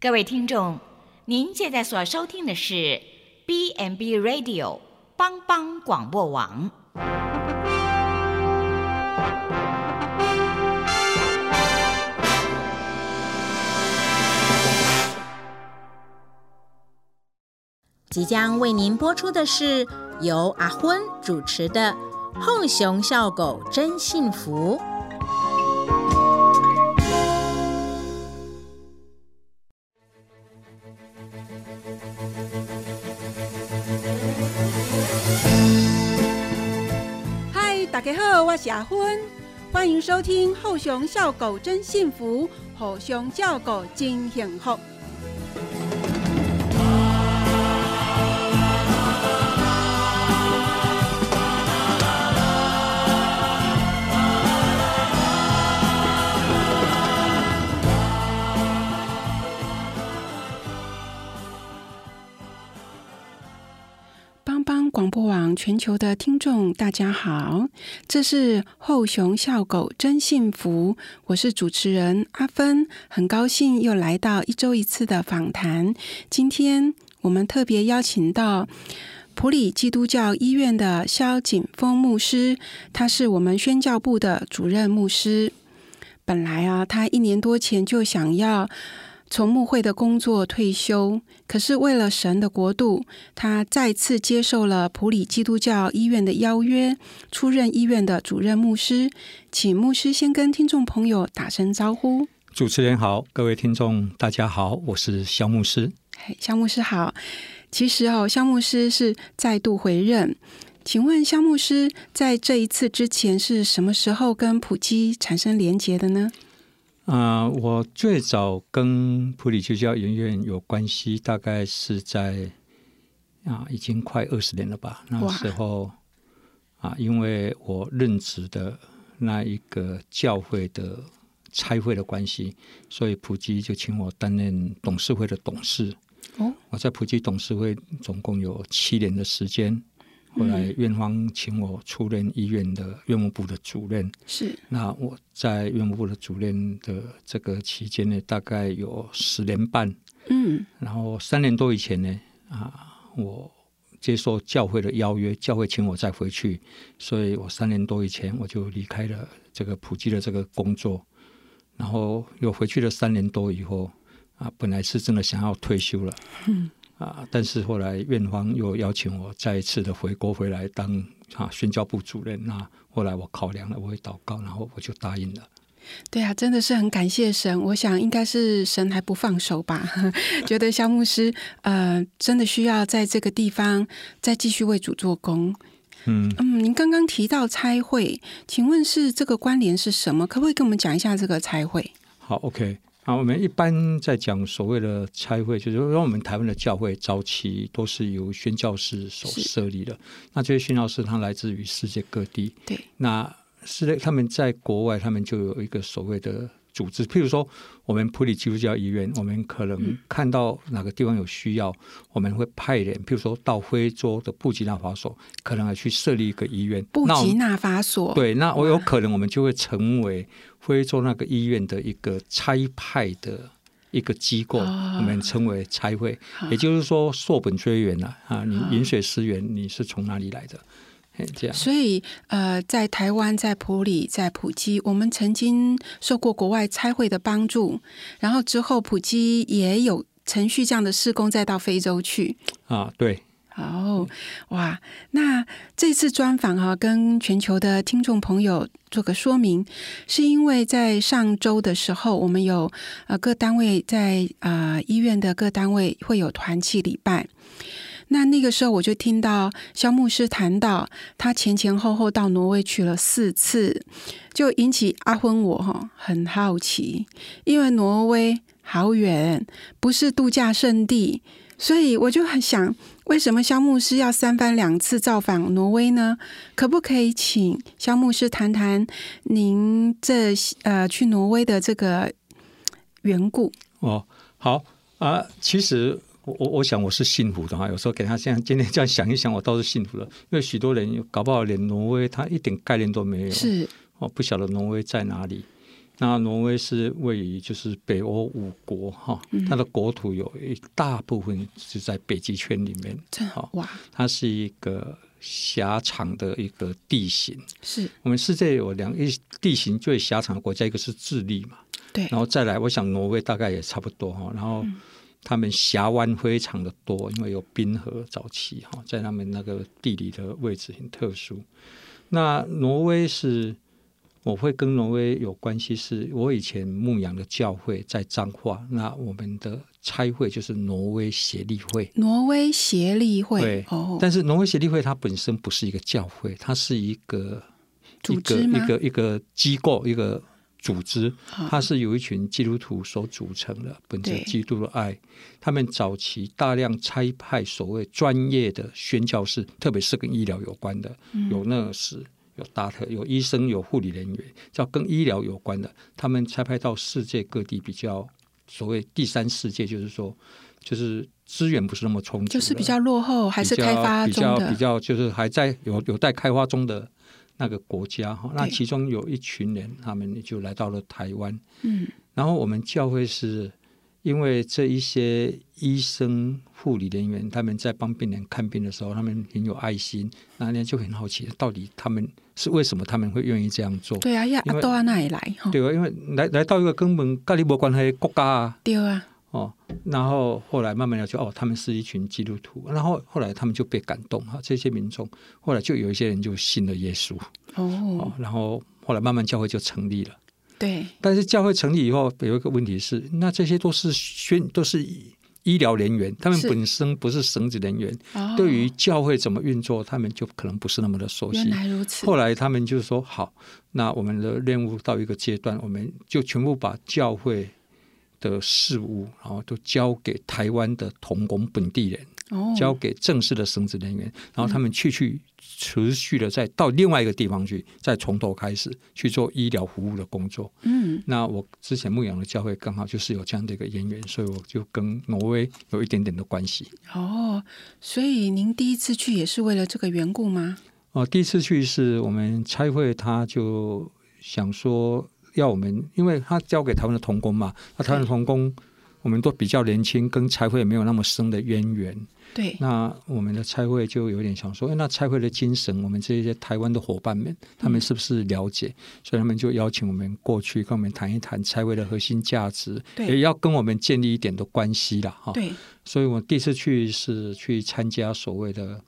各位听众，您现在所收听的是 B n B Radio 帮帮广播网。即将为您播出的是由阿昏主持的《后熊笑狗真幸福》。家好，我是阿昏，欢迎收听《后熊笑狗真幸福》，后熊叫狗真幸福。播网全球的听众，大家好，这是后熊笑狗真幸福，我是主持人阿芬，很高兴又来到一周一次的访谈。今天我们特别邀请到普里基督教医院的萧景峰牧师，他是我们宣教部的主任牧师。本来啊，他一年多前就想要。从牧会的工作退休，可是为了神的国度，他再次接受了普里基督教医院的邀约，出任医院的主任牧师。请牧师先跟听众朋友打声招呼。主持人好，各位听众大家好，我是肖牧师。嘿，肖牧师好。其实哦，肖牧师是再度回任。请问肖牧师在这一次之前是什么时候跟普基产生连结的呢？啊，我最早跟普里基督教研院有关系，大概是在啊，已经快二十年了吧。那时候啊，因为我任职的那一个教会的差会的关系，所以普基就请我担任董事会的董事。哦，我在普基董事会总共有七年的时间。后来院方请我出任医院的院务部的主任，是。那我在院务部的主任的这个期间呢，大概有十年半，嗯，然后三年多以前呢，啊，我接受教会的邀约，教会请我再回去，所以我三年多以前我就离开了这个普及的这个工作，然后又回去了三年多以后，啊，本来是真的想要退休了，嗯。啊！但是后来院方又邀请我再一次的回国回来当啊宣教部主任。那后来我考量了，我会祷告，然后我就答应了。对啊，真的是很感谢神。我想应该是神还不放手吧，觉得肖牧师呃真的需要在这个地方再继续为主做工。嗯嗯，您刚刚提到差会，请问是这个关联是什么？可不可以跟我们讲一下这个差会？好，OK。啊，我们一般在讲所谓的差会，就是说我们台湾的教会早期都是由宣教士所设立的。那这些宣教士他来自于世界各地，对，那是他们在国外，他们就有一个所谓的。组织，譬如说，我们普里基督教医院，我们可能看到哪个地方有需要，我们会派人，譬如说到非洲的布吉纳法索，可能要去设立一个医院。布吉纳法索，对，那我有可能我们就会成为非洲那个医院的一个差派的一个机构，我们称为差会，也就是说，硕本追源了啊，你饮水思源，你是从哪里来的？所以，呃，在台湾、在普里、在普基，我们曾经受过国外差会的帮助，然后之后普基也有程序这样的施工，再到非洲去。啊。对，好哇。那这次专访哈，跟全球的听众朋友做个说明，是因为在上周的时候，我们有呃各单位在啊医院的各单位会有团契礼拜。那那个时候，我就听到肖牧师谈到，他前前后后到挪威去了四次，就引起阿昏我哈很好奇，因为挪威好远，不是度假胜地，所以我就很想，为什么肖牧师要三番两次造访挪威呢？可不可以请肖牧师谈谈您这呃去挪威的这个缘故？哦，好啊，其实。我我想我是幸福的哈，有时候给他这样今天这样想一想，我倒是幸福了，因为许多人搞不好连挪威他一点概念都没有，是哦，不晓得挪威在哪里。那挪威是位于就是北欧五国哈，它的国土有一大部分是在北极圈里面。好哇，它是一个狭长的一个地形。是我们世界有两一地形最狭长的国家，一个是智利嘛，对，然后再来，我想挪威大概也差不多哈。然后他们峡湾非常的多，因为有冰河早期哈，在他们那个地理的位置很特殊。那挪威是。我会跟挪威有关系，是我以前牧养的教会在彰化，那我们的差会就是挪威协力会。挪威协力会，对，哦。但是挪威协力会它本身不是一个教会，它是一个组织一个一个机构，一个组织。它是由一群基督徒所组成的，本着基督的爱。他们早期大量差派所谓专业的宣教士，特别是跟医疗有关的，有那时。有大特，有医生，有护理人员，叫跟医疗有关的，他们才派到世界各地比较所谓第三世界，就是说，就是资源不是那么充足，就是比较落后，还是开发中的，比较就是还在有有待开发中的那个国家哈。那其中有一群人，他们就来到了台湾，嗯，然后我们教会是。因为这一些医生、护理人员，他们在帮病人看病的时候，他们很有爱心，那人就很好奇，到底他们是为什么他们会愿意这样做？对啊，要到啊那里来？对啊，因为来来到一个根本跟你无关系的国家啊。对啊。哦，然后后来慢慢了解，哦，他们是一群基督徒，然后后来他们就被感动哈，这些民众后来就有一些人就信了耶稣。哦。然后后来慢慢教会就成立了。对，但是教会成立以后有一个问题是，那这些都是宣都是医疗人员，他们本身不是神职人员，对于教会怎么运作，他们就可能不是那么的熟悉。原来如此。后来他们就说：“好，那我们的任务到一个阶段，我们就全部把教会的事物，然后都交给台湾的同工本地人。”交给正式的神职人员，然后他们去去持续的再到另外一个地方去，再从头开始去做医疗服务的工作。嗯，那我之前牧养的教会刚好就是有这样的一个渊源，所以我就跟挪威有一点点的关系。哦，所以您第一次去也是为了这个缘故吗？哦，第一次去是我们差会，他就想说要我们，因为他交给台湾的童工嘛，那台湾的童工我们都比较年轻，跟差会没有那么深的渊源。对，那我们的差会就有点想说，哎，那差会的精神，我们这些台湾的伙伴们，他们是不是了解？所以他们就邀请我们过去跟我们谈一谈差会的核心价值，也要跟我们建立一点的关系了，哈。对，所以我第一次去是去参加所谓的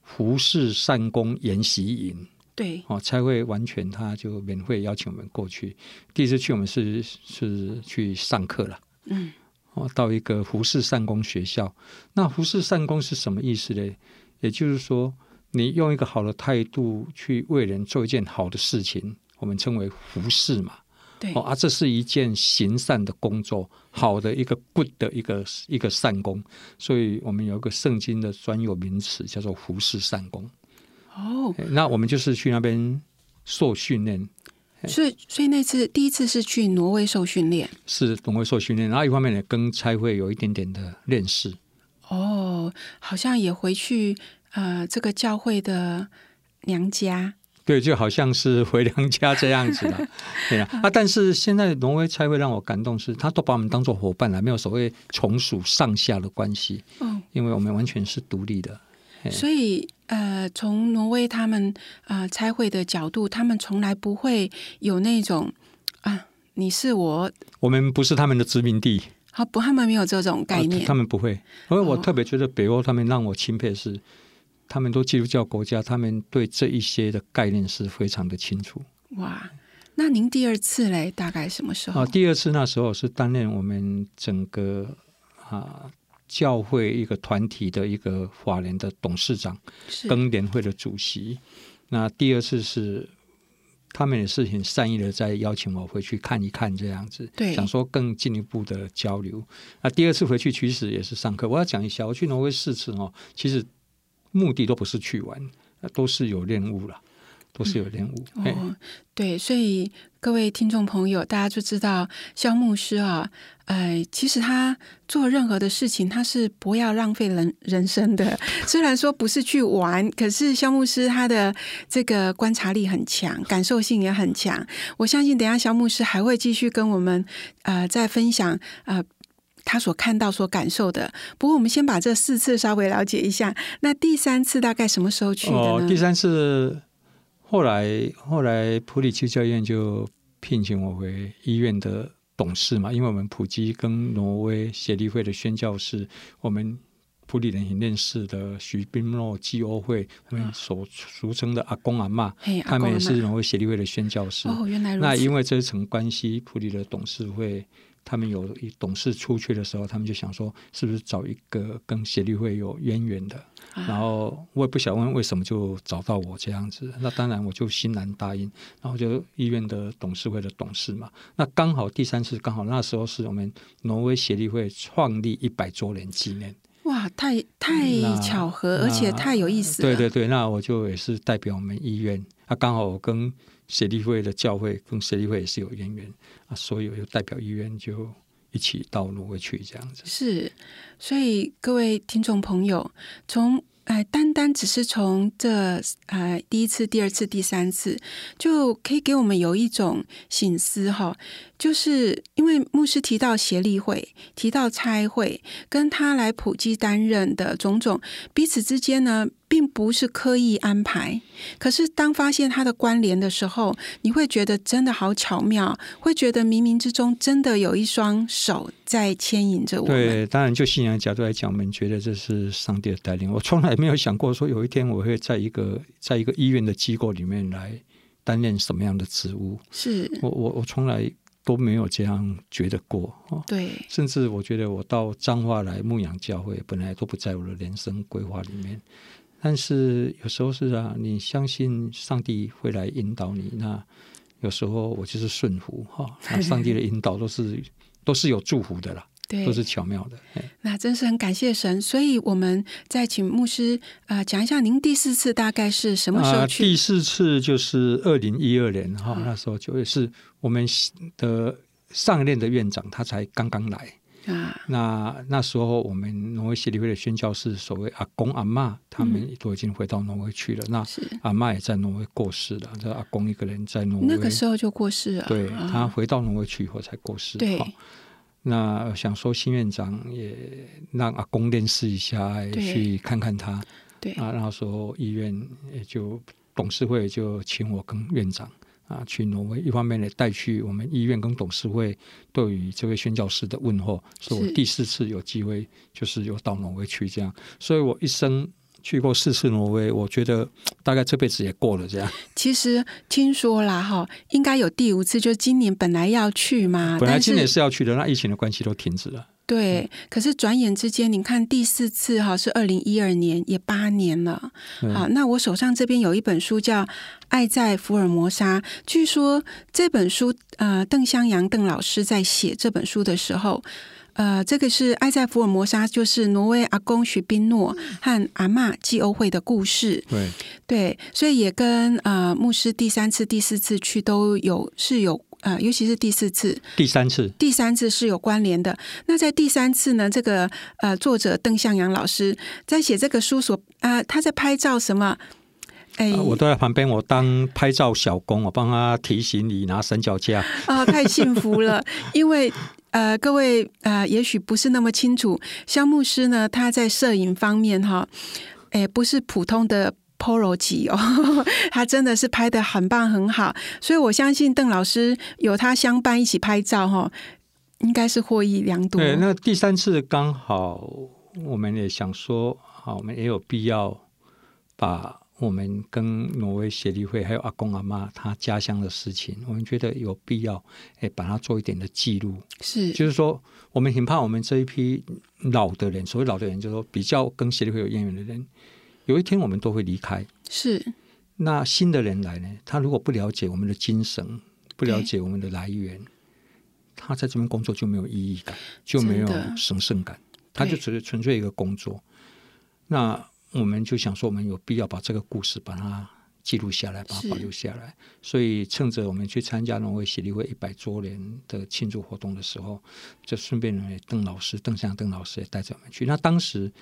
胡氏善功研习营，对，哦，差会完全他就免费邀请我们过去。第一次去我们是是去上课了，嗯。哦，到一个服饰善功学校，那服饰善功是什么意思呢？也就是说，你用一个好的态度去为人做一件好的事情，我们称为服饰嘛。对，哦，啊，这是一件行善的工作，好的一个 good 的一个一个善功，所以我们有一个圣经的专有名词叫做服饰善功。哦，那我们就是去那边受训练。所以，所以那次第一次是去挪威受训练，是挪威受训练，然后一方面也跟差会有一点点的认识。哦，好像也回去呃，这个教会的娘家，对，就好像是回娘家这样子的，对啊。啊，但是现在挪威差会让我感动，是他都把我们当做伙伴了，没有所谓从属上下的关系。嗯，因为我们完全是独立的。所以，呃，从挪威他们啊差会的角度，他们从来不会有那种啊，你是我，我们不是他们的殖民地。好，不，他们没有这种概念，他们不会。因为我特别觉得北欧他们让我钦佩是，他们都基督教国家，他们对这一些的概念是非常的清楚。哇，那您第二次嘞，大概什么时候？啊，第二次那时候是担任我们整个啊。教会一个团体的一个法人的董事长，更联会的主席。那第二次是他们也是很善意的在邀请我回去看一看这样子，想说更进一步的交流。那第二次回去其实也是上课。我要讲一下，我去挪威四次哦，其实目的都不是去玩，都是有任务了，都是有任务。哦，对，所以各位听众朋友，大家就知道肖牧师啊，呃，其实他做任何的事情，他是不要浪费人人生的。虽然说不是去玩，可是肖牧师他的这个观察力很强，感受性也很强。我相信等下肖牧师还会继续跟我们呃再分享呃他所看到、所感受的。不过我们先把这四次稍微了解一下。那第三次大概什么时候去的呢？第三次。后来，后来普里基教院就聘请我为医院的董事嘛，因为我们普基跟挪威协力会的宣教士，我们普里人很认识的徐宾诺基欧会，我们所俗称的阿公阿妈，他们也是挪威协力会的宣教师。哦，原来那因为这一层关系，普里的董事会。他们有董事出去的时候，他们就想说，是不是找一个跟协力会有渊源的？然后我也不想问为什么就找到我这样子。那当然我就欣然答应。然后就医院的董事会的董事嘛。那刚好第三次刚好那时候是我们挪威协力会创立一百周年纪念。哇，太太巧合，而且太有意思。对对对，那我就也是代表我们医院。那刚好我跟。协力会的教会跟协力会也是有渊源啊，所以我就代表医院就一起到挪威去这样子。是，所以各位听众朋友，从哎单单只是从这呃第一次、第二次、第三次，就可以给我们有一种醒思哈。就是因为牧师提到协力会，提到差会，跟他来普及担任的种种，彼此之间呢，并不是刻意安排。可是当发现它的关联的时候，你会觉得真的好巧妙，会觉得冥冥之中真的有一双手在牵引着我们。对，当然就信仰角度来讲，我们觉得这是上帝的带领。我从来没有想过说有一天我会在一个在一个医院的机构里面来担任什么样的职务。是我我我从来。都没有这样觉得过哦，对，甚至我觉得我到彰化来牧养教会，本来都不在我的人生规划里面。但是有时候是啊，你相信上帝会来引导你，那有时候我就是顺服哈，那上帝的引导都是都是有祝福的啦。都是巧妙的，那真是很感谢神。所以我们再请牧师啊讲一下，您第四次大概是什么时候去？第四次就是二零一二年哈，那时候就也是我们的上任的院长，他才刚刚来啊。那那时候我们挪威协理会的宣教士，所谓阿公阿妈，他们都已经回到挪威去了。那阿妈也在挪威过世了，这阿公一个人在挪威，那个时候就过世了。对他回到挪威去以后才过世。对。那想说新院长也让阿公认识一下，去看看他。对啊，那时候医院也就董事会就请我跟院长啊去挪威，一方面呢带去我们医院跟董事会对于这位宣教师的问候，是我第四次有机会就是有到挪威去这样，所以我一生。去过四次挪威，我觉得大概这辈子也过了这样。其实听说啦，哈，应该有第五次，就今年本来要去嘛。本来今年是要去的，那疫情的关系都停止了。对，可是转眼之间，你看第四次哈是二零一二年，也八年了。好，那我手上这边有一本书叫《爱在福尔摩沙》，据说这本书呃，邓香阳邓老师在写这本书的时候。呃，这个是爱在福尔摩沙，就是挪威阿公许宾诺和阿妈季欧会的故事。对对，所以也跟呃牧师第三次、第四次去都有是有呃，尤其是第四次、第三次、第三次是有关联的。那在第三次呢，这个呃作者邓向阳老师在写这个书所啊，他在拍照什么？哎，我都在旁边，我当拍照小工，我帮他提醒你、拿三脚架。啊，太幸福了，因为。呃，各位呃，也许不是那么清楚，肖牧师呢，他在摄影方面哈，哎，不是普通的 pro 级哦，他真的是拍的很棒很好，所以我相信邓老师有他相伴一起拍照哈，应该是获益良多。对，那第三次刚好我们也想说，好，我们也有必要把。我们跟挪威协力会还有阿公阿妈他家乡的事情，我们觉得有必要哎，把它做一点的记录。是，就是说，我们很怕我们这一批老的人，所谓老的人，就是说比较跟协力会有渊源的人，有一天我们都会离开。是，那新的人来呢，他如果不了解我们的精神，不了解我们的来源，他在这边工作就没有意义感，就没有神圣感，他就只是纯粹一个工作。那我们就想说，我们有必要把这个故事把它记录下来，把它保留下来。所以趁着我们去参加挪威协力会一百周年的庆祝活动的时候，就顺便呢，邓老师、邓向邓老师也带着我们去。那当时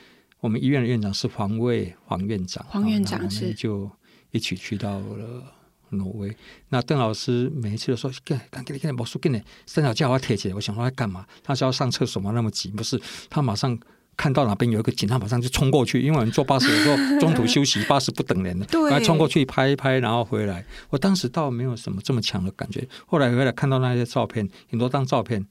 我们医院的院长是黄卫黄院长，黄院长是就一起去到了挪威。那邓老师每一次都说：“赶赶紧赶紧，魔术给你三脚架我贴起来。”我想说他干嘛？他是要上厕所吗？那么急？不是，他马上。看到哪边有一个警察，马上就冲过去。因为我们坐巴士的时候中途休息，巴士不等人的，对，冲过去拍一拍，然后回来。我当时倒没有什么这么强的感觉。后来回来看到那些照片，很多张照片。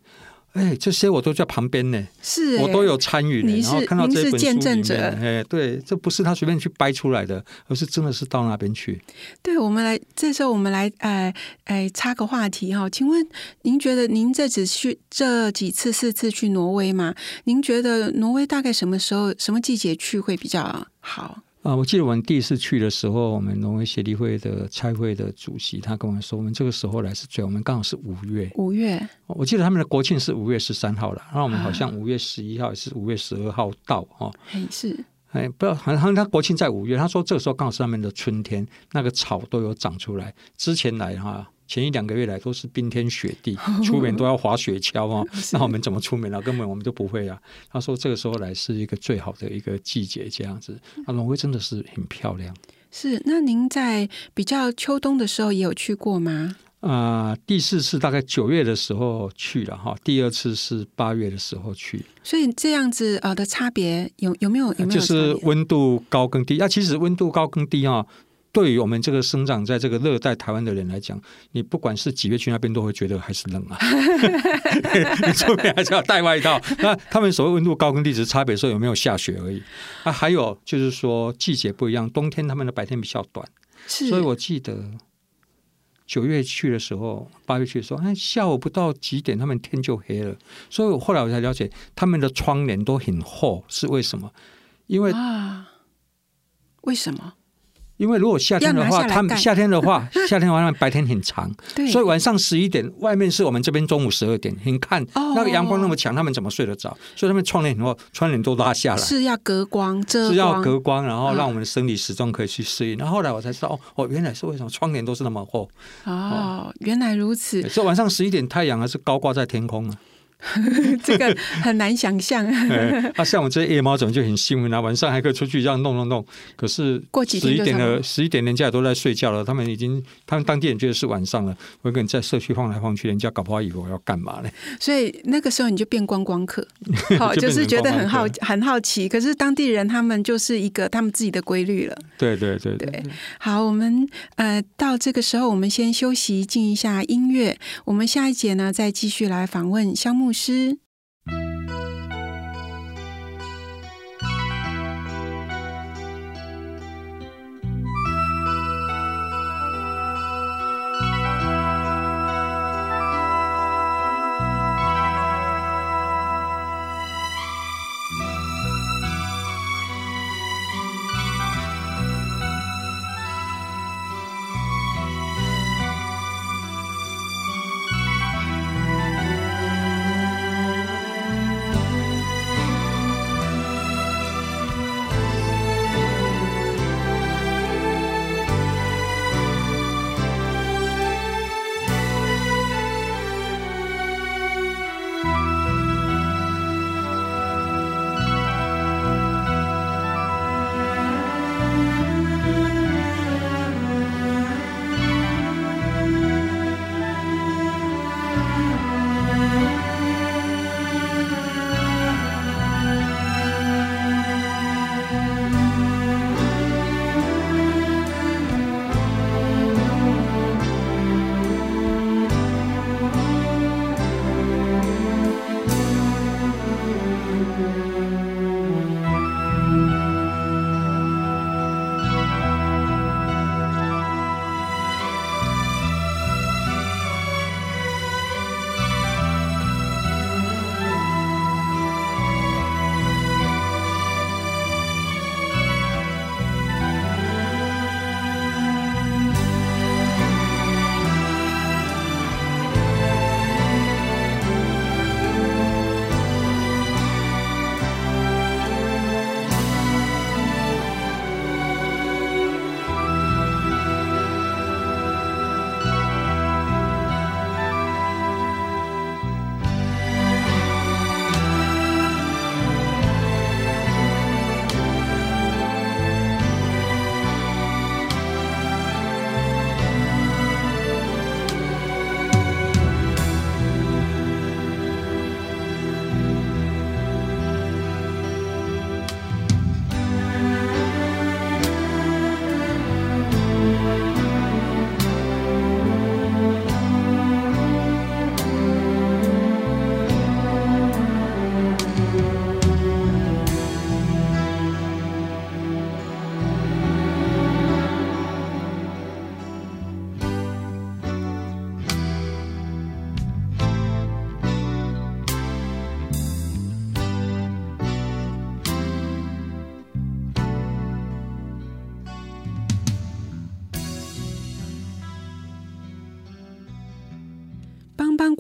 哎，这些我都在旁边呢，是我都有参与。你是您是见证者，哎，对，这不是他随便去掰出来的，而是真的是到那边去。对，我们来这时候我们来，哎哎，插个话题哈，请问您觉得您这只去这几次四次去挪威吗？您觉得挪威大概什么时候、什么季节去会比较好？啊，我记得我们第一次去的时候，我们挪威协力会的差会的主席他跟我们说，我们这个时候来是最，我们刚好是五月。五月，我记得他们的国庆是五月十三号了，然后我们好像五月十一号是五月十二号到哦。哎，是，哎，不知道，好像他国庆在五月，他说这个时候刚好是他们的春天，那个草都有长出来。之前来哈。前一两个月来都是冰天雪地，出门都要滑雪橇哦。那我们怎么出门呢？根本我们都不会啊。他说这个时候来是一个最好的一个季节，这样子啊，挪威真的是很漂亮。是，那您在比较秋冬的时候也有去过吗？啊，第四次大概九月的时候去了哈，第二次是八月的时候去。所以这样子呃的差别有有没有？有没有？就是温度高跟低啊。其实温度高跟低啊。对于我们这个生长在这个热带台湾的人来讲，你不管是几月去那边，都会觉得还是冷啊。你出门还是要带外套。那他们所谓温度高跟低，只是差别说有没有下雪而已。啊，还有就是说季节不一样，冬天他们的白天比较短。所以我记得九月去的时候，八月去的时候，哎，下午不到几点，他们天就黑了。所以我后来我才了解，他们的窗帘都很厚，是为什么？因为啊，为什么？因为如果夏天的话，他们夏天的话，夏天晚上白天很长，所以晚上十一点，外面是我们这边中午十二点。你看那个阳光那么强，他们怎么睡得着？所以他们窗帘很厚，窗帘都拉下来，是要隔光，遮是要隔光，然后让我们的生理时钟可以去适应。然后后来我才知道，哦，原来是为什么窗帘都是那么厚。哦，原来如此。所以晚上十一点，太阳还是高挂在天空啊。这个很难想象。啊，像我这些夜猫怎么就很幸运啊？晚上还可以出去这样弄弄弄。可是过几十一点了，十一点人家都在睡觉了。他们已经，他们当地人觉得是晚上了。我跟你在社区晃来晃去，人家搞不好以为我要干嘛呢？所以那个时候你就变观光客，好，就是觉得很好很好奇。可是当地人他们就是一个他们自己的规律了。对对对对。好，我们呃到这个时候，我们先休息，静一下音乐。我们下一节呢，再继续来访问肖木。牧师。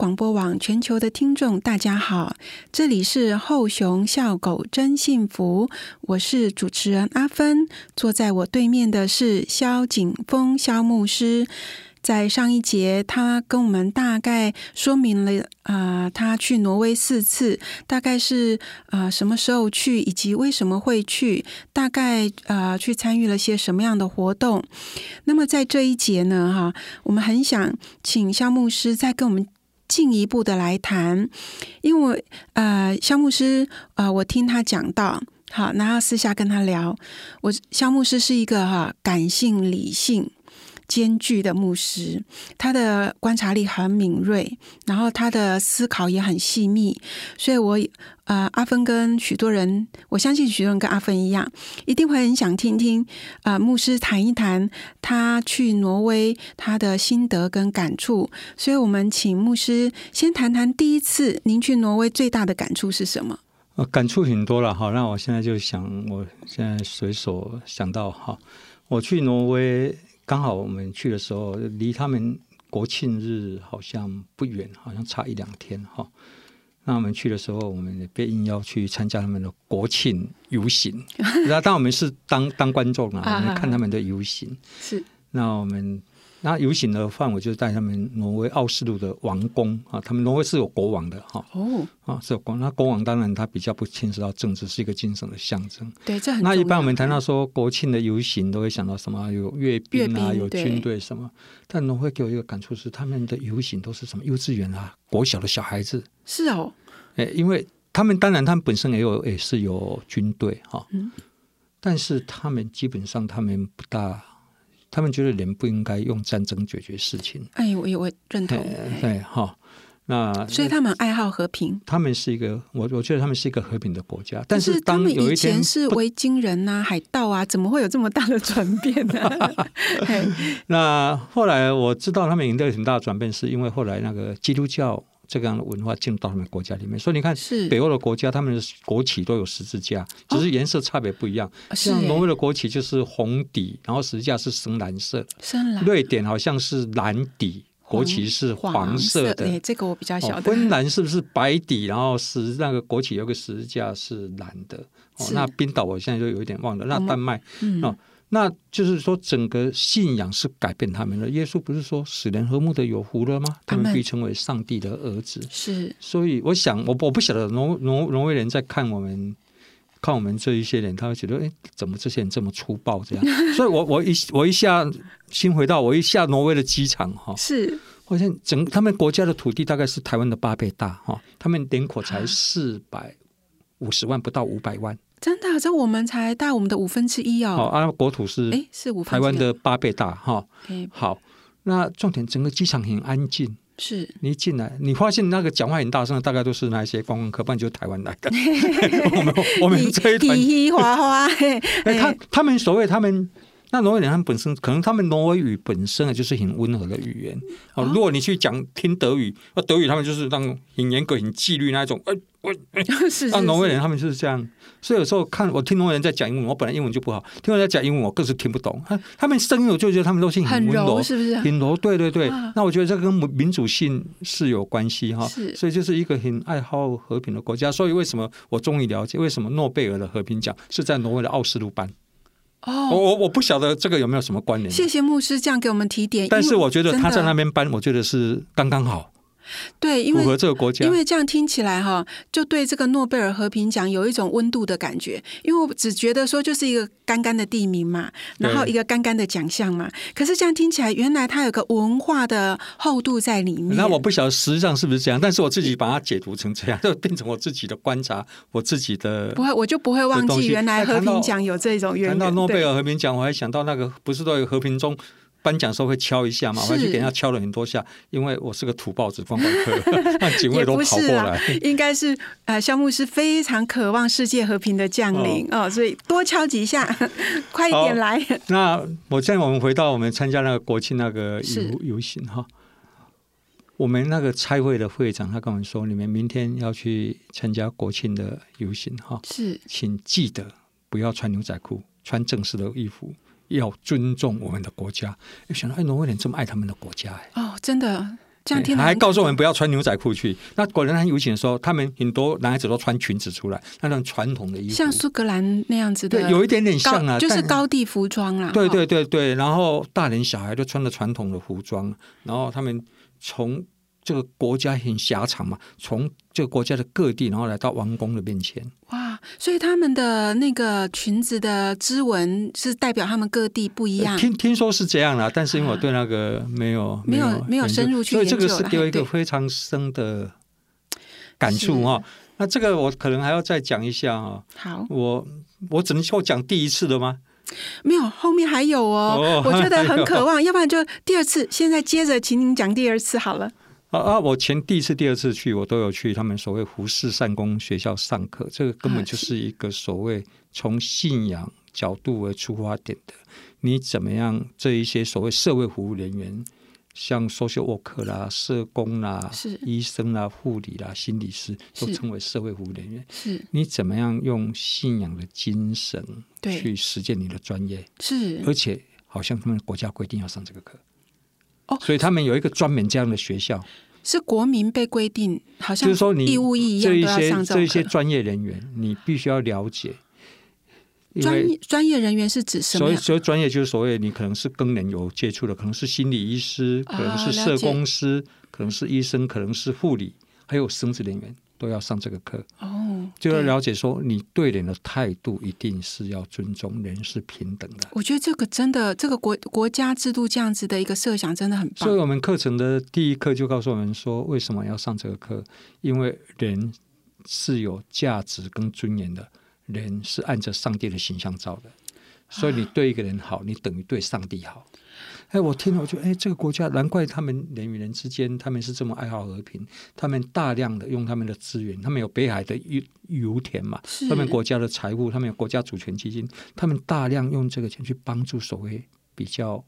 广播网全球的听众，大家好，这里是后熊笑狗真幸福，我是主持人阿芬，坐在我对面的是萧景峰萧牧师。在上一节，他跟我们大概说明了啊，他去挪威四次，大概是啊什么时候去，以及为什么会去，大概啊去参与了些什么样的活动。那么在这一节呢，哈，我们很想请肖牧师再跟我们进一步的来谈，因为呃，肖牧师啊，我听他讲到，好，然后私下跟他聊，我肖牧师是一个哈感性理性。兼具的牧师，他的观察力很敏锐，然后他的思考也很细密，所以，我呃，阿芬跟许多人，我相信许多人跟阿芬一样，一定会很想听听啊，牧师谈一谈他去挪威他的心得跟感触。所以我们请牧师先谈谈第一次您去挪威最大的感触是什么？呃，感触很多了哈，那我现在就想，我现在随手想到哈，我去挪威。刚好我们去的时候，离他们国庆日好像不远，好像差一两天哈。那我们去的时候，我们也被应邀去参加他们的国庆游行。那当我们是当当观众啊，我们看他们的游行。是，那我们。那游行的范围就是在他们挪威奥斯陆的王宫啊，他们挪威是有国王的哈。哦，啊是有国，那国王当然他比较不牵涉到政治，是一个精神的象征。对，这很。那一般我们谈到说国庆的游行，都会想到什么？有阅兵啊，有军队什么？但挪威给我一个感触是，他们的游行都是什么？幼稚园啊，国小的小孩子。是哦。哎，因为他们当然他们本身也有也是有军队哈。嗯。但是他们基本上他们不大。他们觉得人不应该用战争解决事情。哎，我也会认同。对哈，那所以他们爱好和平。他们是一个，我我觉得他们是一个和平的国家。但是他们以前是维京人呐，海盗啊，怎么会有这么大的转变 呢？那后来我知道他们有得很大的转变，是因为后来那个基督教。这个样的文化进入到他们国家里面，所以你看，北欧的国家，他们的国旗都有十字架，只是颜色差别不一样。像挪威的国旗就是红底，然后十字架是深蓝色；深蓝。瑞典好像是蓝底，国旗是黄色的。这个我比较晓得。芬兰是不是白底，然后十那个国旗有个十字架是蓝的？哦，那冰岛我现在就有一点忘了。那丹麦哦。那就是说，整个信仰是改变他们的。耶稣不是说使人和睦的有福了吗？他们必成为上帝的儿子。是，所以我想，我我不晓得挪挪挪威人在看我们，看我们这一些人，他会觉得，哎，怎么这些人这么粗暴？这样，所以我我一我一下先回到我一下挪威的机场哈，是，发现整他们国家的土地大概是台湾的八倍大哈，他们人口才四百五十万，不到五百万。真的，这我们才大我们的五分之一哦。好，啊，国土是哎是五台湾的八倍大哈。好，那重点整个机场很安静。是，你一进来，你发现那个讲话很大声的，大概都是那些观光客，不然就是台湾来的。我们我们这一团，嘻嘻哗哗。哎，他他们所谓他们。那挪威人他们本身可能他们挪威语本身啊就是很温和的语言哦。如果你去讲听德语，那德语他们就是那种很严格、很纪律那种。哎，我那挪威人他们就是这样。所以有时候看我听挪威人在讲英文，我本来英文就不好，听人家讲英文我更是听不懂。他他们声音我就觉得他们都是很温柔，是不是？很柔，对对对。那我觉得这跟民主性是有关系哈。所以就是一个很爱好和平的国家。所以为什么我终于了解为什么诺贝尔的和平奖是在挪威的奥斯陆颁？哦，我我我不晓得这个有没有什么关联。谢谢牧师这样给我们提点。但是我觉得他在那边颁，我觉得是刚刚好。对，因为符合这个国家，因为这样听起来哈，就对这个诺贝尔和平奖有一种温度的感觉。因为我只觉得说，就是一个干干的地名嘛，然后一个干干的奖项嘛。可是这样听起来，原来它有个文化的厚度在里面。那我不晓得实际上是不是这样，但是我自己把它解读成这样，就变成我自己的观察，我自己的不会，我就不会忘记原来和平奖有这种原谈到诺贝尔和平奖，我还想到那个不是都有和平中。颁奖时候会敲一下嘛，我还去给人家敲了很多下，因为我是个土包子观光客，那警卫都跑过来。应该是呃，肖牧师非常渴望世界和平的降临哦，所以多敲几下，快一点来。那我现在我们回到我们参加那个国庆那个游游行哈，我们那个差会的会长他跟我们说，你们明天要去参加国庆的游行哈，是，请记得不要穿牛仔裤，穿正式的衣服。要尊重我们的国家，又想到哎，挪威人这么爱他们的国家哎，哦，真的，这样听还告诉我们不要穿牛仔裤去。那果然很游行的时候，他们很多男孩子都穿裙子出来，那种传统的衣服，像苏格兰那样子的，有一点点像啊，就是高地服装啦。对对对对，然后大人小孩都穿着传统的服装，然后他们从。这个国家很狭长嘛，从这个国家的各地，然后来到王宫的面前。哇，所以他们的那个裙子的织纹是代表他们各地不一样。听听说是这样啦，但是因为我对那个没有没有没有深入去研究，所以这个是给我一个非常深的感触哈。那这个我可能还要再讲一下哈。好，我我只能说讲第一次的吗？没有，后面还有哦。我觉得很渴望，要不然就第二次。现在接着，请您讲第二次好了。啊啊！我前第一次、第二次去，我都有去他们所谓胡适善功学校上课。这个根本就是一个所谓从信仰角度为出发点的。你怎么样？这一些所谓社会服务人员，像 social worker 啦、社工啦、医生啦、护理啦、心理师，都称为社会服务人员。是你怎么样用信仰的精神去实践你的专业？是，而且好像他们国家规定要上这个课。哦，所以他们有一个专门这样的学校，是国民被规定，好像就是说你义务一样这一些这一些专业人员，你必须要了解。专专业人员是指什么？所以所以专业就是所谓你可能是跟人有接触的，可能是心理医师，可能是社工师，可能是医生，可能是护理，还有生殖人员。都要上这个课哦，就要了解说，你对人的态度一定是要尊重，人是平等的。我觉得这个真的，这个国国家制度这样子的一个设想真的很棒。所以我们课程的第一课就告诉我们说，为什么要上这个课？因为人是有价值跟尊严的，人是按着上帝的形象造的，所以你对一个人好，你等于对上帝好。哎，我听了，我觉得，哎，这个国家难怪他们人与人之间，他们是这么爱好和平。他们大量的用他们的资源，他们有北海的油油田嘛，他们国家的财务，他们有国家主权基金，他们大量用这个钱去帮助所谓比较。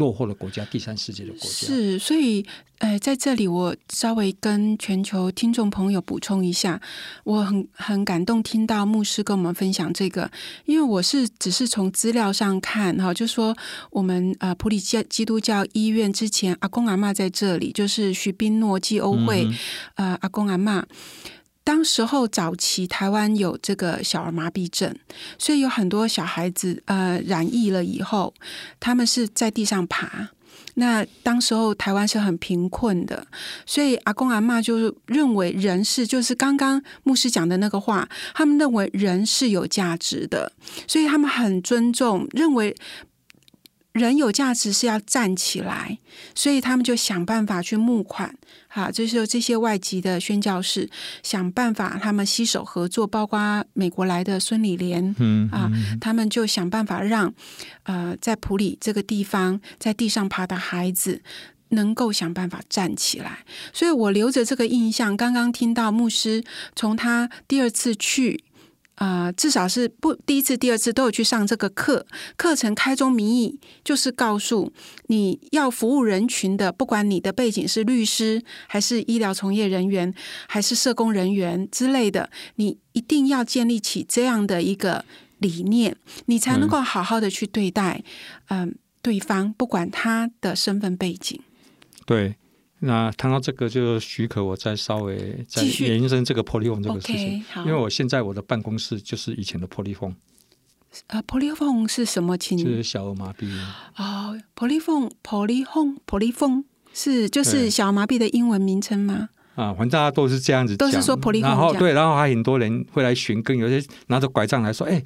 落后的国家，第三世界的国家是，所以，呃，在这里我稍微跟全球听众朋友补充一下，我很很感动听到牧师跟我们分享这个，因为我是只是从资料上看哈，就说我们呃普里基基督教医院之前阿公阿妈在这里，就是徐宾诺基欧会呃阿公阿妈。当时候早期台湾有这个小儿麻痹症，所以有很多小孩子呃染疫了以后，他们是在地上爬。那当时候台湾是很贫困的，所以阿公阿妈就认为人是就是刚刚牧师讲的那个话，他们认为人是有价值的，所以他们很尊重，认为。人有价值是要站起来，所以他们就想办法去募款，哈，就是这些外籍的宣教士想办法，他们携手合作，包括美国来的孙理莲，嗯啊，他们就想办法让呃在普里这个地方在地上爬的孩子能够想办法站起来，所以我留着这个印象。刚刚听到牧师从他第二次去。啊，至少是不第一次、第二次都有去上这个课。课程开宗明义就是告诉你要服务人群的，不管你的背景是律师，还是医疗从业人员，还是社工人员之类的，你一定要建立起这样的一个理念，你才能够好好的去对待嗯对方，不管他的身份背景。对。那谈到这个，就许可我再稍微再延伸这个 polyphone 这个事情，因为我现在我的办公室就是以前的 polyphone。呃，polyphone 是什么？情？就是小儿麻痹。哦，polyphone，polyphone，polyphone 是就是小儿麻痹的英文名称吗？啊，反正大家都是这样子，都是说 polyphone。然后对，然后还很多人会来寻根，有些拿着拐杖来说，哎。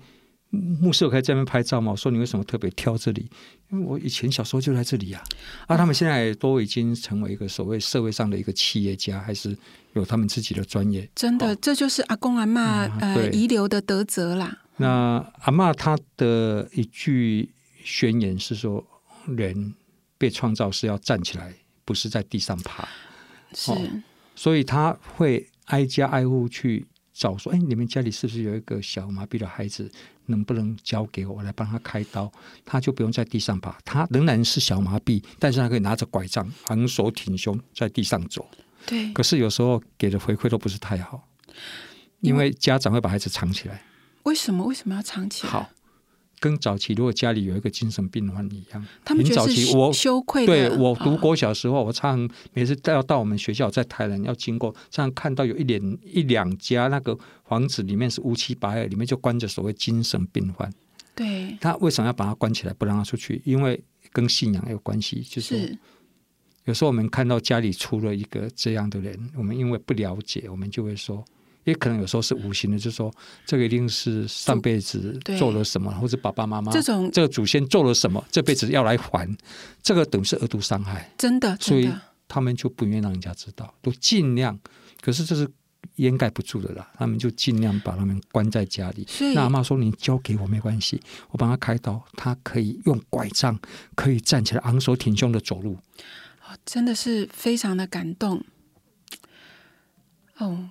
牧师，我可以在那边拍照吗？我说你为什么特别挑这里？因为我以前小时候就在这里呀。啊，他们现在都已经成为一个所谓社会上的一个企业家，还是有他们自己的专业。真的，这就是阿公阿妈呃遗留的德泽啦。那阿妈她的一句宣言是说：人被创造是要站起来，不是在地上爬。是，所以他会挨家挨户去。找说，哎，你们家里是不是有一个小麻痹的孩子？能不能交给我，我来帮他开刀？他就不用在地上爬，他仍然是小麻痹，但是他可以拿着拐杖，昂首挺胸在地上走。对。可是有时候给的回馈都不是太好，因为家长会把孩子藏起来。为什么？为什么要藏起来？好，跟早期如果家里有一个精神病患一样，他们早期我羞愧。对我读国小时候，我常常每次要到我们学校，在台南要经过，常常看到有一两一两家那个房子里面是乌漆白，里面就关着所谓精神病患。对，他为什么要把他关起来，不让他出去？因为跟信仰有关系。就是有时候我们看到家里出了一个这样的人，我们因为不了解，我们就会说。也可能有时候是无形的，就是说这个一定是上辈子做了什么，或者爸爸妈妈这种这个祖先做了什么，这辈子要来还，这个等于是恶毒伤害。真的，所以他们就不愿意让人家知道，都尽量。可是这是掩盖不住的啦，他们就尽量把他们关在家里。那阿妈说：“你交给我没关系，我帮他开刀，他可以用拐杖，可以站起来昂首挺胸的走路。”真的是非常的感动。哦。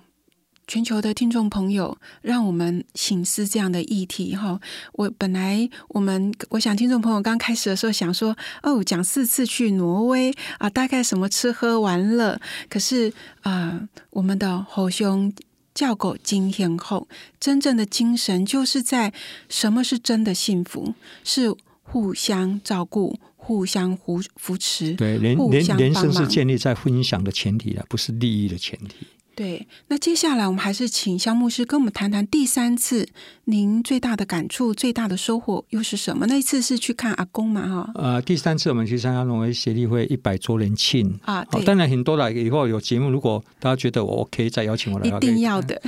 全球的听众朋友，让我们醒思这样的议题哈。我本来我们我想听众朋友刚开始的时候想说哦，讲四次去挪威啊，大概什么吃喝玩乐。可是啊，我们的侯兄叫狗今天后，真正的精神就是在什么是真的幸福，是互相照顾、互相扶扶持。对，人人人生是建立在分享的前提的，不是利益的前提。对，那接下来我们还是请肖牧师跟我们谈谈第三次您最大的感触、最大的收获又是什么？那一次是去看阿公嘛？哈，呃，第三次我们去参加挪威协力会一百周年庆啊，当然很多了。以后有节目，如果大家觉得我 OK，再邀请我来，一定要的。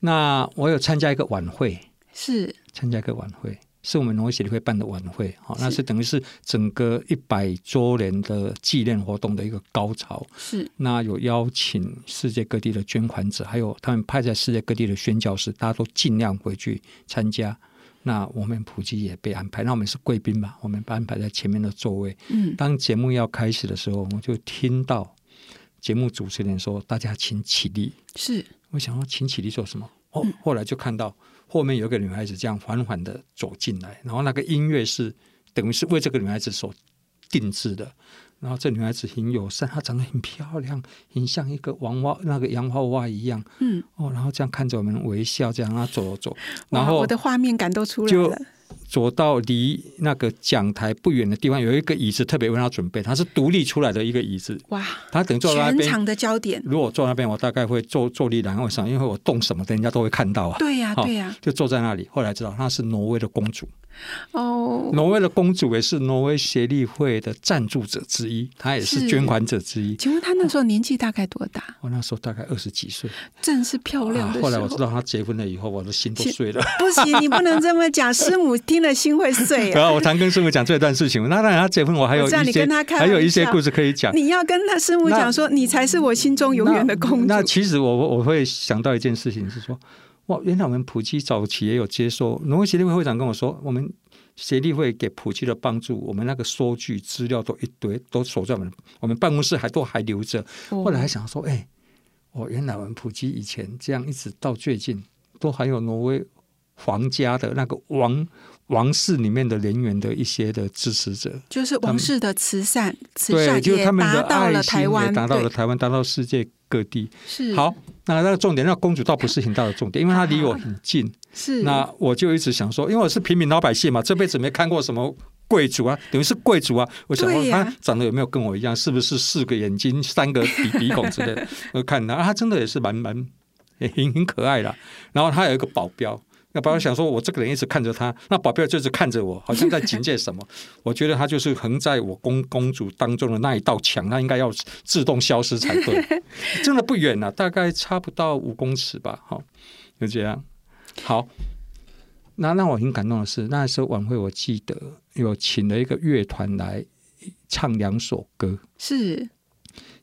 那我有参加一个晚会，是参加一个晚会。是我们农业协会办的晚会，好，那是等于是整个一百周年的纪念活动的一个高潮。是，那有邀请世界各地的捐款者，还有他们派在世界各地的宣教士，大家都尽量回去参加。那我们普及也被安排，那我们是贵宾嘛，我们被安排在前面的座位。嗯，当节目要开始的时候，我就听到节目主持人说：“大家请起立。”是，我想说，请起立做什么？哦，后来就看到。后面有个女孩子这样缓缓的走进来，然后那个音乐是等于是为这个女孩子所定制的。然后这女孩子很友善，她长得很漂亮，很像一个娃娃那个洋娃娃一样。嗯，哦，然后这样看着我们微笑，这样啊走走。然后我的画面感都出来了。走到离那个讲台不远的地方，有一个椅子特别为他准备，它是独立出来的一个椅子。哇！他等坐那边，全场的焦点。如果坐那边，我大概会坐坐立难安上？因为我动什么，人家都会看到啊。对呀，对呀。就坐在那里，后来知道她是挪威的公主。哦，挪威的公主也是挪威协力会的赞助者之一，她也是捐款者之一。请问她那时候年纪大概多大？我那时候大概二十几岁，正是漂亮的。后来我知道她结婚了以后，我的心都碎了。不行，你不能这么讲，师母听了心会碎。然 后我常跟师母讲这段事情。那当然，她结婚我还有一些，还有一些故事可以讲。你要跟她师母讲说，你才是我心中永远的公主。那其实我我会想到一件事情是说。哇！原来我们普及早期也有接受农会协力会会长跟我说，我们协力会给普及的帮助，我们那个收据资料都一堆，都锁在我们我们办公室，还都还留着。后来还想说，哎，哦，原来我们普及以前这样，一直到最近，都还有挪威皇家的那个王王室里面的人员的一些的支持者，就是王室的慈善，慈善就他们达到了台湾，达到了台湾，达到世界。各地是好，那那个重点，那公主倒不是很大的重点，因为她离我很近。是，那我就一直想说，因为我是平民老百姓嘛，这辈子没看过什么贵族啊，等于是贵族啊。我想问，他长得有没有跟我一样？是不是四个眼睛、三个鼻鼻孔之类的？我看他，他真的也是蛮蛮很很可爱的。然后他有一个保镖。那保镖想说，我这个人一直看着他，那保镖就是看着我，好像在警戒什么。我觉得他就是横在我公公主当中的那一道墙，那应该要自动消失才对。真的不远了，大概差不到五公尺吧。好，就这样。好，那让我很感动的是，那时候晚会我记得有请了一个乐团来唱两首歌，是，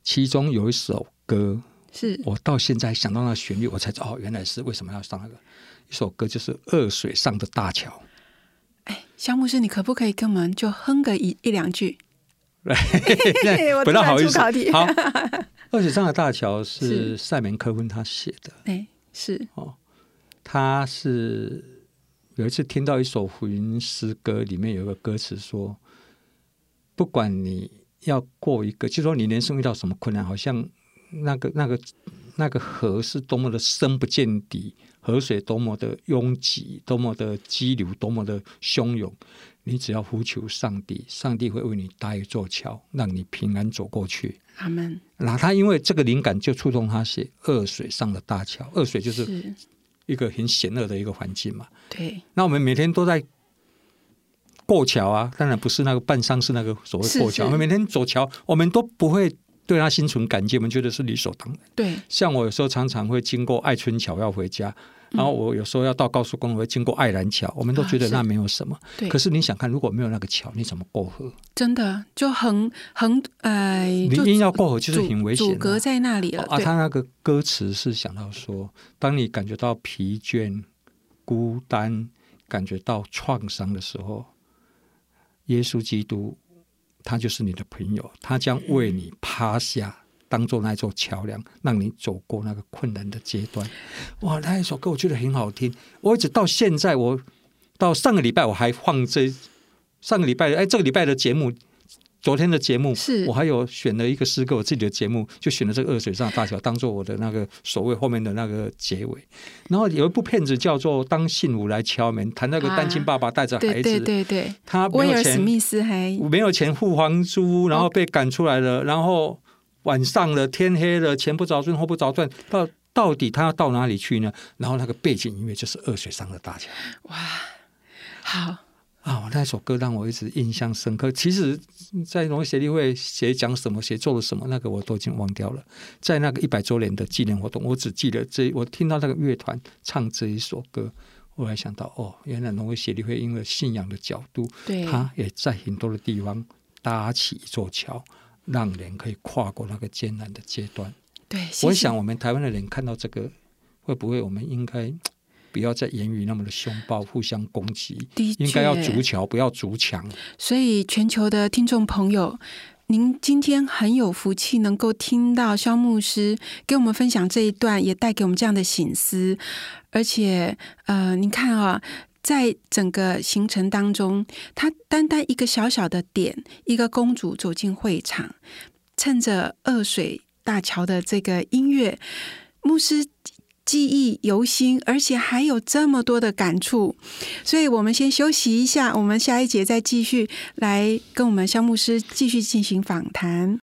其中有一首歌，是我到现在想到那旋律，我才知道哦，原来是为什么要上那个。一首歌就是《恶水上的大桥》。哎，肖牧师，你可不可以跟我们就哼个一一两句？不大好意思。好，《恶水上的大桥》是塞门科芬他写的。哎，是哦，他是有一次听到一首福音诗歌，里面有一个歌词说：“不管你要过一个，就说你人生遇到什么困难，好像那个那个。”那个河是多么的深不见底，河水多么的拥挤，多么的激流，多么的汹涌。你只要呼求上帝，上帝会为你搭一座桥，让你平安走过去。阿门。那他因为这个灵感，就触动他写恶水上的大桥。恶水就是一个很险恶的一个环境嘛。对。那我们每天都在过桥啊，当然不是那个半山，是那个所谓过桥。我们每天走桥，我们都不会对他心存感激，我们觉得是理所当然。对。像我有时候常常会经过爱春桥要回家。然后我有时候要到高速公路，会经过爱兰桥，我们都觉得那没有什么。对。可是你想看，如果没有那个桥，你怎么过河？真的就很很哎，你硬要过河就是很危险，阻隔在那里了。啊，他那个歌词是想到说，当你感觉到疲倦、孤单、感觉到创伤的时候，耶稣基督他就是你的朋友，他将为你趴下。当做那座桥梁，让你走过那个困难的阶段。哇，那一首歌我觉得很好听。我一直到现在，我到上个礼拜我还放这上个礼拜，哎，这个礼拜的节目，昨天的节目，是我还有选了一个诗歌，我自己的节目就选了这个二水上大桥，当做我的那个所谓后面的那个结尾。然后有一部片子叫做《当信徒来敲门》，谈那个单亲爸爸带着孩子，对对对，他没有钱，史密斯还没有钱付房租，然后被赶出来了，然后。晚上了，天黑了，前不着村后不着店，到到底他要到哪里去呢？然后那个背景音乐就是二水上的大桥。哇，好啊！那首歌让我一直印象深刻。其实，在农业协力会谁讲什么，谁做了什么，那个我都已经忘掉了。在那个一百周年的纪念活动，我只记得这，我听到那个乐团唱这一首歌，我还想到哦，原来农业协力会因为信仰的角度，对，他也在很多的地方搭起一座桥。让人可以跨过那个艰难的阶段。对，我想我们台湾的人看到这个，会不会我们应该不要再言语那么的凶暴，互相攻击？应该要筑桥，不要筑墙。所以，全球的听众朋友，您今天很有福气，能够听到肖牧师给我们分享这一段，也带给我们这样的醒思。而且，呃，您看啊。在整个行程当中，他单单一个小小的点，一个公主走进会场，趁着二水大桥的这个音乐，牧师记忆犹新，而且还有这么多的感触。所以，我们先休息一下，我们下一节再继续来跟我们肖牧师继续进行访谈。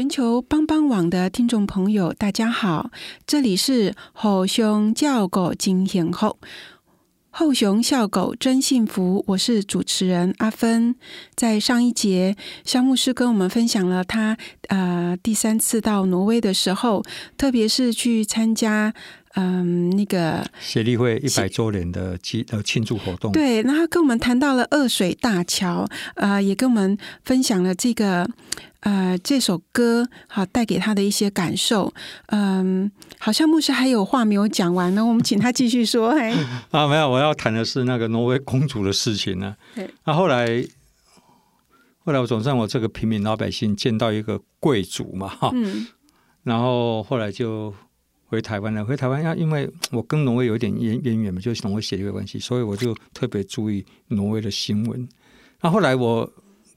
全球帮帮网的听众朋友，大家好，这里是后熊叫狗金贤后，后熊笑狗真幸福，我是主持人阿芬。在上一节，肖牧师跟我们分享了他呃第三次到挪威的时候，特别是去参加。嗯，那个协力会一百周年的纪呃庆祝活动，对，然后跟我们谈到了二水大桥，呃，也跟我们分享了这个呃这首歌好带给他的一些感受。嗯，好像牧师还有话没有讲完呢，我们请他继续说。嘿，啊，没有，我要谈的是那个挪威公主的事情呢。那后来后来我总算我这个平民老百姓见到一个贵族嘛，哈，嗯，然后后来就。回台湾了，回台湾要因为我跟挪威有点渊渊源嘛，就是挪威协力的关系，所以我就特别注意挪威的新闻。那后来我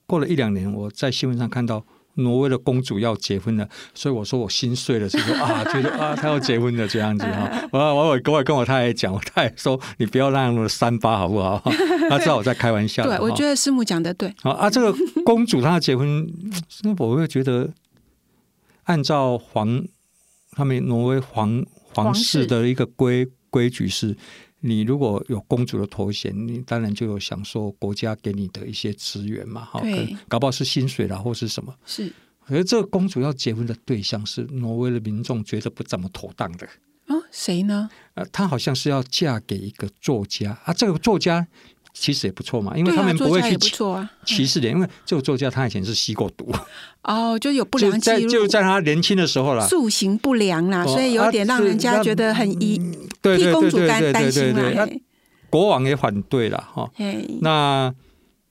过了一两年，我在新闻上看到挪威的公主要结婚了，所以我说我心碎了，就说啊，觉得啊，她要结婚了这样子哈。我我我跟我跟我太太讲，我太太说你不要让那三八好不好？她知道我在开玩笑。对，我觉得师母讲的对。好啊，这个公主她要结婚，我会觉得按照皇。他们挪威皇皇室的一个规规矩是，你如果有公主的头衔，你当然就有享受国家给你的一些资源嘛，哈，搞不好是薪水啦，或是什么。是，而这个公主要结婚的对象是挪威的民众觉得不怎么妥当的。哦，谁呢？呃，她好像是要嫁给一个作家啊，这个作家。其实也不错嘛，因为他们不会去歧视人，因为这个作家他以前是吸过毒。哦，就有不良记录，就在他年轻的时候了，素行不良啦，所以有点让人家觉得很疑，替公主担担心啦。国王也反对了哈，那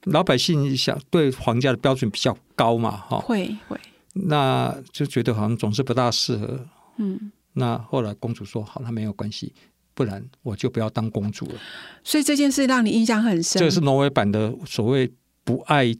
老百姓想对皇家的标准比较高嘛哈，会会，那就觉得好像总是不大适合，嗯，那后来公主说好，那没有关系。不然我就不要当公主了。所以这件事让你印象很深。这是挪威版的所谓“不爱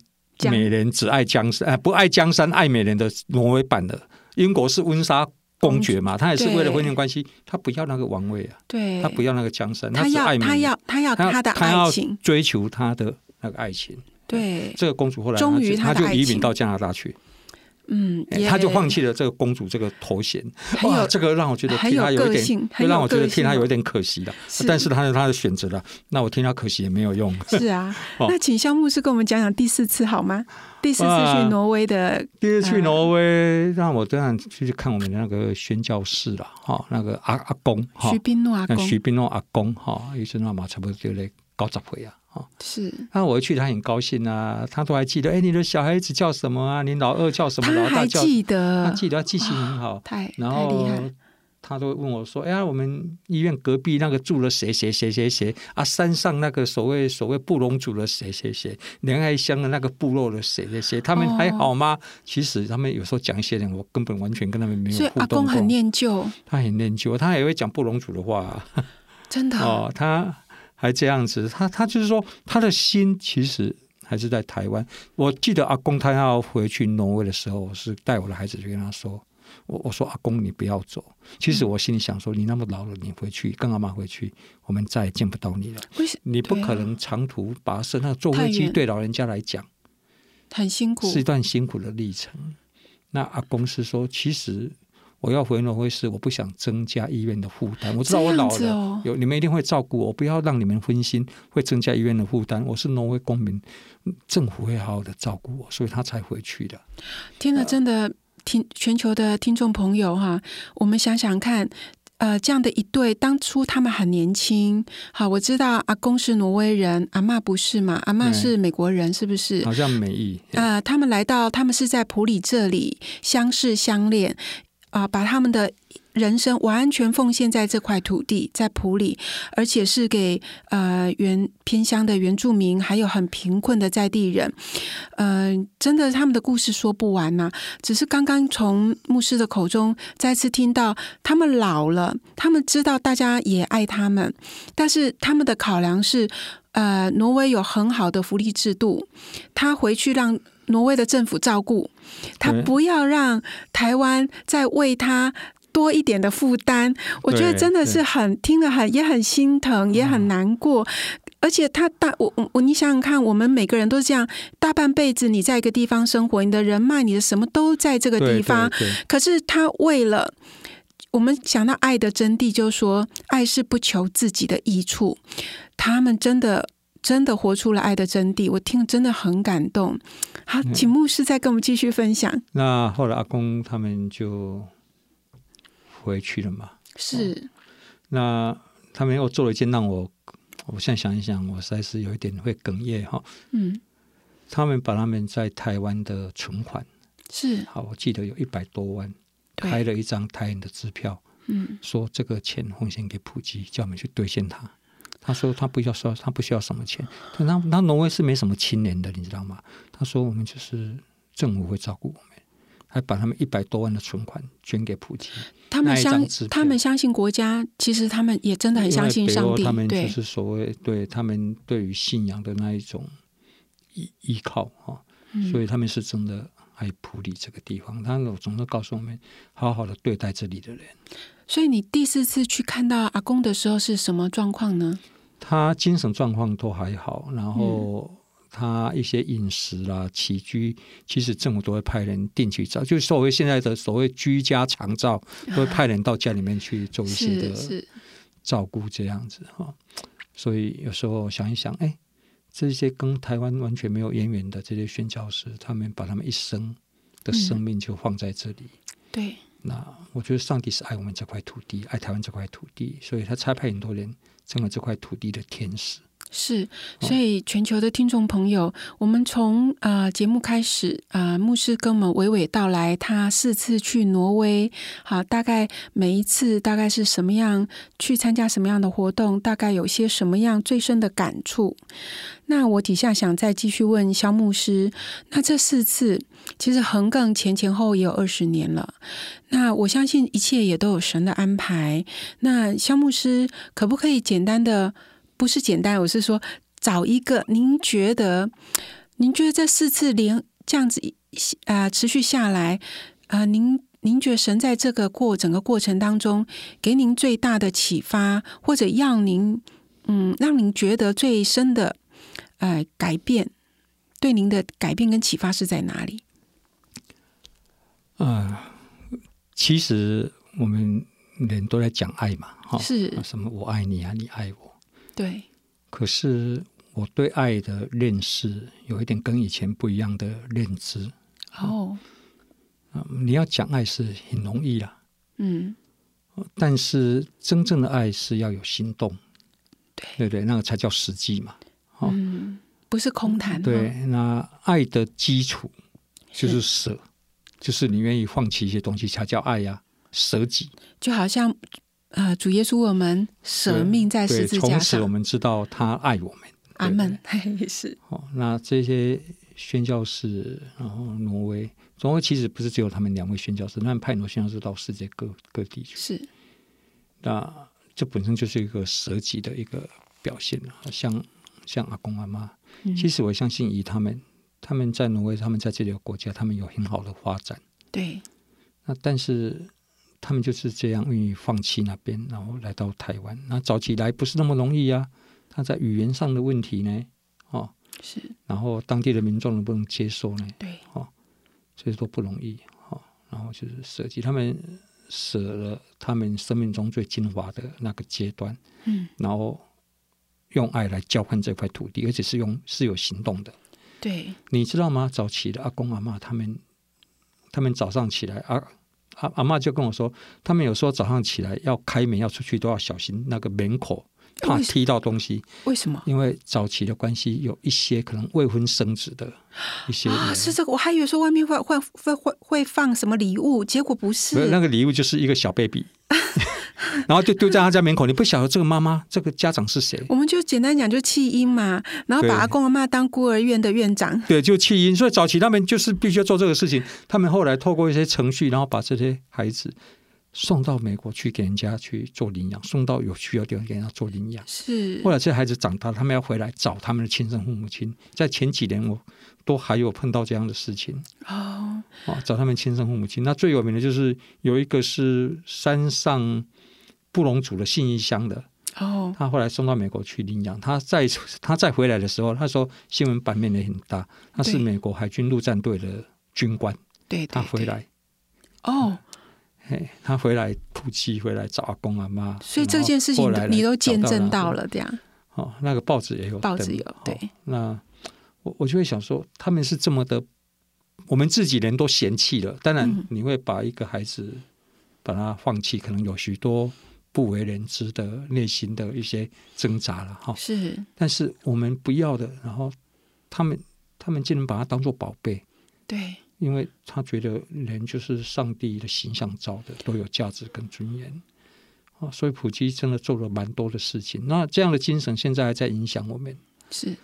美人，只爱江山”哎，不爱江山爱美人的挪威版的。英国是温莎公爵嘛，他也是为了婚姻关系，他不要那个王位啊，对，他不要那个江山，他要他要他要他的爱情，追求他的那个爱情。对，这个公主后来终于他就移民到加拿大去。嗯，他就放弃了这个公主这个头衔，哇，这个让我觉得替他有一点，让我觉得替他有一点可惜了。但是他是他的选择了，那我替他可惜也没有用。是啊，那请肖牧师跟我们讲讲第四次好吗？第四次去挪威的，第一次去挪威，让我这样去看我们的那个宣教士了，哈，那个阿阿公，徐斌诺阿公，徐斌诺阿公，哈，医生那嘛差不多就来高十岁啊。哦，是。那我一去，他很高兴啊，他都还记得。哎，你的小孩子叫什么啊？你老二叫什么？老大叫？记得，他记得，他记性很好。太，然后他都问我说：“哎呀，我们医院隔壁那个住了谁谁谁谁谁啊？山上那个所谓所谓布隆族的谁谁谁？莲爱乡的那个部落的谁谁谁？他们还好吗？”其实他们有时候讲一些人，我根本完全跟他们没有互动阿公很念旧，他很念旧，他也会讲布隆族的话。真的哦，他。还这样子，他他就是说，他的心其实还是在台湾。我记得阿公他要回去挪威的时候，我是带我的孩子去跟他说，我我说阿公你不要走。其实我心里想说，你那么老了，你回去跟阿妈回去，我们再也见不到你了。你不可能长途跋涉，那坐飞机对老人家来讲很辛苦，是一段辛苦的历程。那阿公是说，其实。我要回挪威是我不想增加医院的负担。我知道我老了，有你们一定会照顾我，不要让你们分心，会增加医院的负担。我是挪威公民，政府会好好的照顾我，所以他才回去的。听了真的听全球的听众朋友哈，我们想想看，呃，这样的一对，当初他们很年轻。好，我知道阿公是挪威人，阿妈不是嘛？阿妈是美国人，是不是？好像美裔。啊，他们来到，他们是在普里这里相识相恋。啊，把他们的人生完全奉献在这块土地，在普里，而且是给呃原偏乡的原住民，还有很贫困的在地人。嗯，真的，他们的故事说不完呐。只是刚刚从牧师的口中再次听到，他们老了，他们知道大家也爱他们，但是他们的考量是，呃，挪威有很好的福利制度，他回去让。挪威的政府照顾他，不要让台湾再为他多一点的负担。我觉得真的是很听了很也很心疼，也很难过。而且他大我我你想想看，我们每个人都是这样，大半辈子你在一个地方生活，你的人脉、你的什么都在这个地方。可是他为了我们想到爱的真谛，就是说爱是不求自己的益处。他们真的真的活出了爱的真谛，我听了真的很感动。好，请牧师再跟我们继续分享。那后来阿公他们就回去了嘛？是。那他们又做了一件让我。我现在想一想，我实在是有一点会哽咽哈。嗯，他们把他们在台湾的存款是好，我记得有一百多万，开了一张台湾的支票，嗯，说这个钱奉献给普吉，叫我们去兑现它。他说他不需要说，他不需要什么钱。他他挪威是没什么青年的，你知道吗？他说我们就是政府会照顾我们。还把他们一百多万的存款捐给普京，他们相他们相信国家，其实他们也真的很相信上帝。他们就是所谓对他们对于信仰的那一种依依靠啊，所以他们是真的爱普里这个地方。他总是告诉我们，好好的对待这里的人。所以你第四次去看到阿公的时候是什么状况呢？他精神状况都还好，然后。他一些饮食啦、起居，其实政府都会派人定期照，就是所谓现在的所谓居家常照，都会派人到家里面去做一些的照顾，这样子哈。所以有时候想一想，哎，这些跟台湾完全没有渊源的这些宣教师，他们把他们一生的生命就放在这里。对，那我觉得上帝是爱我们这块土地，爱台湾这块土地，所以他差派很多人成了这块土地的天使。是，所以全球的听众朋友，我们从啊节目开始啊，牧师跟我们娓娓道来，他四次去挪威，好，大概每一次大概是什么样，去参加什么样的活动，大概有些什么样最深的感触。那我底下想再继续问肖牧师，那这四次其实横亘前前后也有二十年了，那我相信一切也都有神的安排。那肖牧师可不可以简单的？不是简单，我是说找一个您觉得，您觉得这四次连这样子啊持续下来啊，您您觉得神在这个过整个过程当中给您最大的启发，或者让您嗯让您觉得最深的呃改变，对您的改变跟启发是在哪里？啊，其实我们人都在讲爱嘛，哈，是什么我爱你啊，你爱我。对，可是我对爱的认识有一点跟以前不一样的认知。哦，你要讲爱是很容易啦，嗯，但是真正的爱是要有行动，对对对，那个才叫实际嘛。嗯，不是空谈。对，那爱的基础就是舍，就是你愿意放弃一些东西才叫爱呀，舍己，就好像。啊！主耶稣，我们舍命在十字架上。从此我们知道他爱我们。阿门。是。哦，那这些宣教士，然后挪威，挪威其实不是只有他们两位宣教士，他们派很多宣教士到世界各各地去。是。那这本身就是一个舍己的一个表现了。像像阿公阿妈，其实我相信以他们，他们在挪威，他们在这个国家，他们有很好的发展。对。那但是。他们就是这样愿意放弃那边，然后来到台湾。那早起来不是那么容易啊！他在语言上的问题呢，哦，是。然后当地的民众能不能接受呢？对，哦，所以说不容易，哦。然后就是舍弃，他们舍了他们生命中最精华的那个阶段，嗯，然后用爱来交换这块土地，而且是用是有行动的。对，你知道吗？早起的阿公阿妈他们，他们早上起来啊。阿阿妈就跟我说，他们有时候早上起来要开门要出去都要小心那个门口，怕踢到东西。为什么？因为早期的关系，有一些可能未婚生子的一些啊，是这个。我还以为说外面会会会会会放什么礼物，结果不是。那个礼物就是一个小 baby。然后就丢在他家门口，你不晓得这个妈妈、这个家长是谁？我们就简单讲，就弃婴嘛，然后把阿公阿妈当孤儿院的院长。对，就弃婴。所以早期他们就是必须要做这个事情。他们后来透过一些程序，然后把这些孩子送到美国去给人家去做领养，送到有需要地方给人家做领养。是。后来这些孩子长大，他们要回来找他们的亲生父母亲。在前几年，我都还有碰到这样的事情。哦。哦，找他们亲生父母亲。那最有名的就是有一个是山上。布隆族的信义乡的哦，他后来送到美国去领养。他再 他再回来的时候，他说新闻版面也很大。他是美国海军陆战队的军官。对，他回来。哦，嘿，他回来普吉回来找阿公阿妈。所以这件事情你都见证到了，这样。哦，那个报纸也有，报纸有。对，那我我就会想说，他们是这么的，我们自己人都嫌弃了。当然，你会把一个孩子把他放弃，可能有许多。不为人知的内心的一些挣扎了哈，是，但是我们不要的，然后他们他们竟然把它当做宝贝，对，因为他觉得人就是上帝的形象造的，都有价值跟尊严。啊，所以普基真的做了蛮多的事情。那这样的精神现在还在影响我们，是。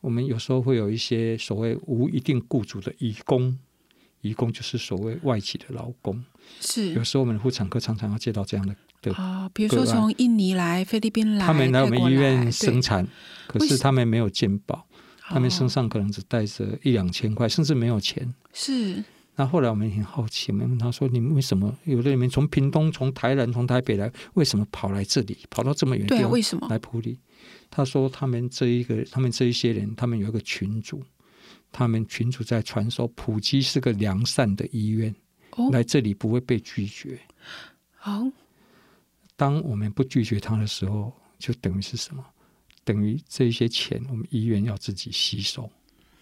我们有时候会有一些所谓无一定雇主的义工，义工就是所谓外企的劳工，是。有时候我们妇产科常常要接到这样的。啊，比如说从印尼来、菲律宾来，他们来我们医院生产，可是他们没有健保，他们身上可能只带着一两千块，甚至没有钱。是。那后来我们很好奇，我们问他说：“你们为什么有的人从屏东、从台南、从台北来，为什么跑来这里，跑到这么远地方？为什么来普里？”他说：“他们这一个，他们这一些人，他们有一个群主，他们群主在传说，普吉是个良善的医院，来这里不会被拒绝。”好。当我们不拒绝他的时候，就等于是什么？等于这些钱，我们医院要自己吸收。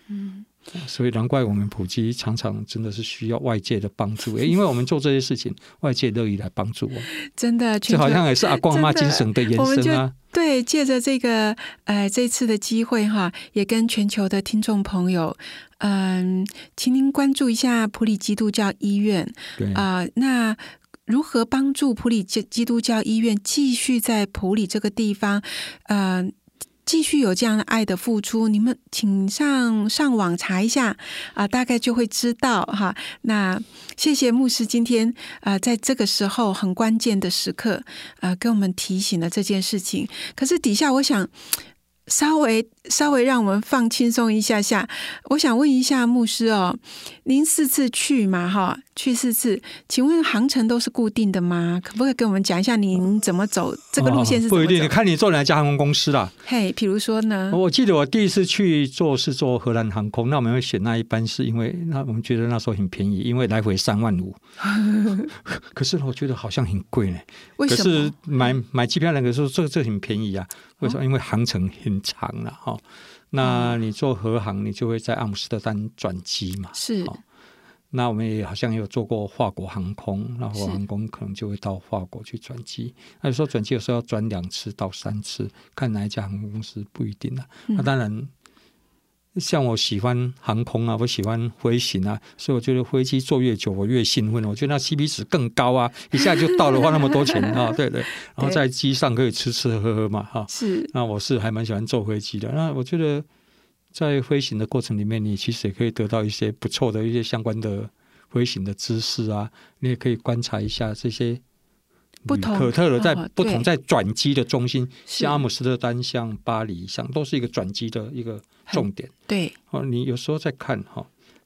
嗯，所以难怪我们普及常常真的是需要外界的帮助，因为我们做这些事情，外界乐意来帮助我。真的，就好像也是阿光妈精神的延伸啊。对，借着这个呃这次的机会哈，也跟全球的听众朋友，嗯，请您关注一下普里基督教医院。对啊，那。如何帮助普里基基督教医院继续在普里这个地方，呃，继续有这样的爱的付出？你们请上上网查一下啊，大概就会知道哈。那谢谢牧师今天啊，在这个时候很关键的时刻啊，跟我们提醒了这件事情。可是底下我想。稍微稍微让我们放轻松一下下，我想问一下牧师哦，您四次去嘛哈，去四次，请问航程都是固定的吗？可不可以跟我们讲一下您怎么走这个路线是？不一定，看你坐哪家航空公司啦。嘿，比如说呢？我记得我第一次去坐是坐荷兰航空，那我们会选那一班，是因为那我们觉得那时候很便宜，因为来回三万五。可是我觉得好像很贵呢。为什么？买买机票那个时候，这这很便宜啊。为什么？因为航程很长了哈。那你做和航，你就会在阿姆斯特丹转机嘛。是。那我们也好像也有做过法国航空，那法国航空可能就会到法国去转机。那有时候转机有时候要转两次到三次，看哪一家航空公司不一定啊。那当然。像我喜欢航空啊，我喜欢飞行啊，所以我觉得飞机坐越久，我越兴奋。我觉得那 CP 值更高啊，一下就到了，花那么多钱 啊，对对。然后在机上可以吃吃喝喝嘛，哈。是。那我是还蛮喜欢坐飞机的。那我觉得在飞行的过程里面，你其实也可以得到一些不错的一些相关的飞行的知识啊。你也可以观察一下这些。不同可特的在不同在转机的中心，像阿姆斯特丹、像巴黎、像都是一个转机的一个重点。对哦，你有时候在看哈，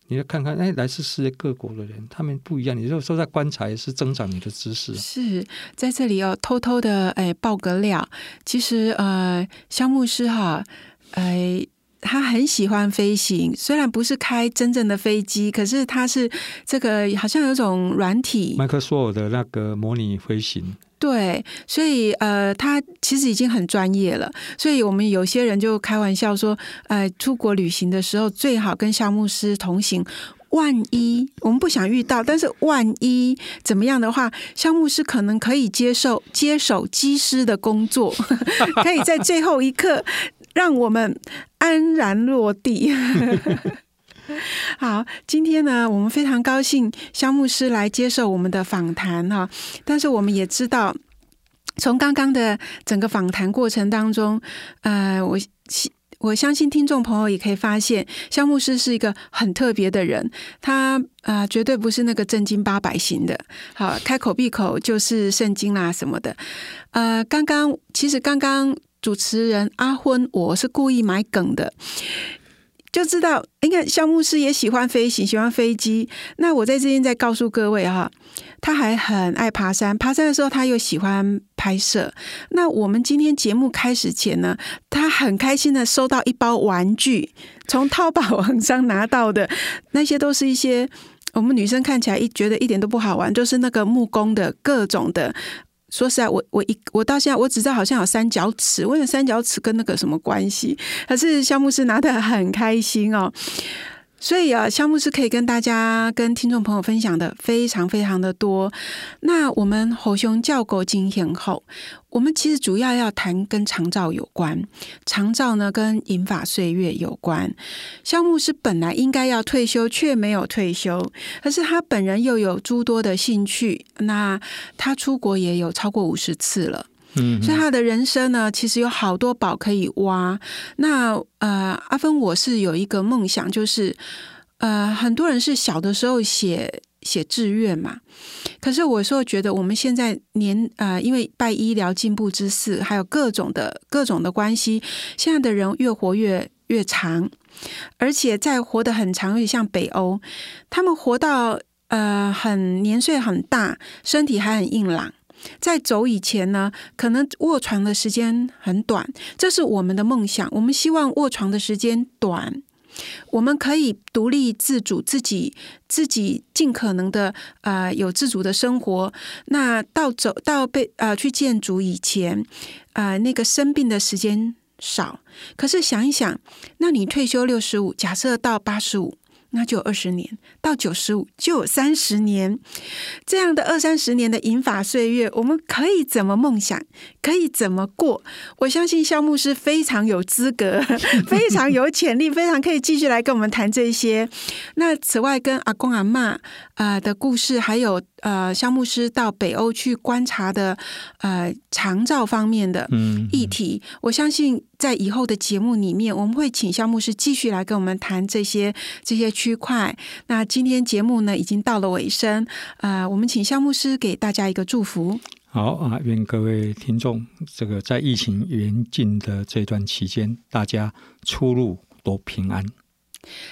你要看看哎，来自世界各国的人，他们不一样。你有时候在观察，也是增长你的知识。是在这里要偷偷的哎爆个料，其实呃，肖牧师哈哎。他很喜欢飞行，虽然不是开真正的飞机，可是他是这个好像有种软体，麦克索尔的那个模拟飞行。对，所以呃，他其实已经很专业了。所以我们有些人就开玩笑说，呃，出国旅行的时候最好跟项目师同行。万一我们不想遇到，但是万一怎么样的话，项目师可能可以接受接手机师的工作，可以在最后一刻。让我们安然落地。好，今天呢，我们非常高兴肖牧师来接受我们的访谈哈。但是我们也知道，从刚刚的整个访谈过程当中，呃，我我相信听众朋友也可以发现，肖牧师是一个很特别的人。他啊，绝对不是那个正经八百型的，好，开口闭口就是圣经啦什么的。呃，刚刚其实刚刚。主持人阿昏，我是故意买梗的，就知道，你看，肖牧师也喜欢飞行，喜欢飞机。那我在这边再告诉各位哈，他还很爱爬山，爬山的时候他又喜欢拍摄。那我们今天节目开始前呢，他很开心的收到一包玩具，从淘宝网上拿到的，那些都是一些我们女生看起来一觉得一点都不好玩，就是那个木工的各种的。说实在，我我一我到现在我只知道好像有三角尺，问了三角尺跟那个什么关系？可是肖牧师拿的很开心哦。所以啊，项目是可以跟大家、跟听众朋友分享的非常非常的多。那我们吼熊叫狗经验后，我们其实主要要谈跟长照有关。长照呢，跟银发岁月有关。项目是本来应该要退休，却没有退休，可是他本人又有诸多的兴趣。那他出国也有超过五十次了。所以他的人生呢，其实有好多宝可以挖。那呃，阿芬，我是有一个梦想，就是呃，很多人是小的时候写写志愿嘛。可是我说觉得我们现在年呃，因为拜医疗进步之赐，还有各种的各种的关系，现在的人越活越越长，而且在活得很长，有点像北欧，他们活到呃很年岁很大，身体还很硬朗。在走以前呢，可能卧床的时间很短，这是我们的梦想。我们希望卧床的时间短，我们可以独立自主，自己自己尽可能的呃有自主的生活。那到走到被呃去建筑以前，呃那个生病的时间少。可是想一想，那你退休六十五，假设到八十五。那就有二十年，到九十五就有三十年，这样的二三十年的银发岁月，我们可以怎么梦想？可以怎么过？我相信肖牧师非常有资格，非常有潜力，非常可以继续来跟我们谈这些。那此外，跟阿公阿妈啊的故事，还有呃，肖牧师到北欧去观察的呃长照方面的议题，我相信。在以后的节目里面，我们会请肖牧师继续来跟我们谈这些这些区块。那今天节目呢，已经到了尾声，呃，我们请肖牧师给大家一个祝福。好啊，愿各位听众，这个在疫情严峻的这段期间，大家出入都平安。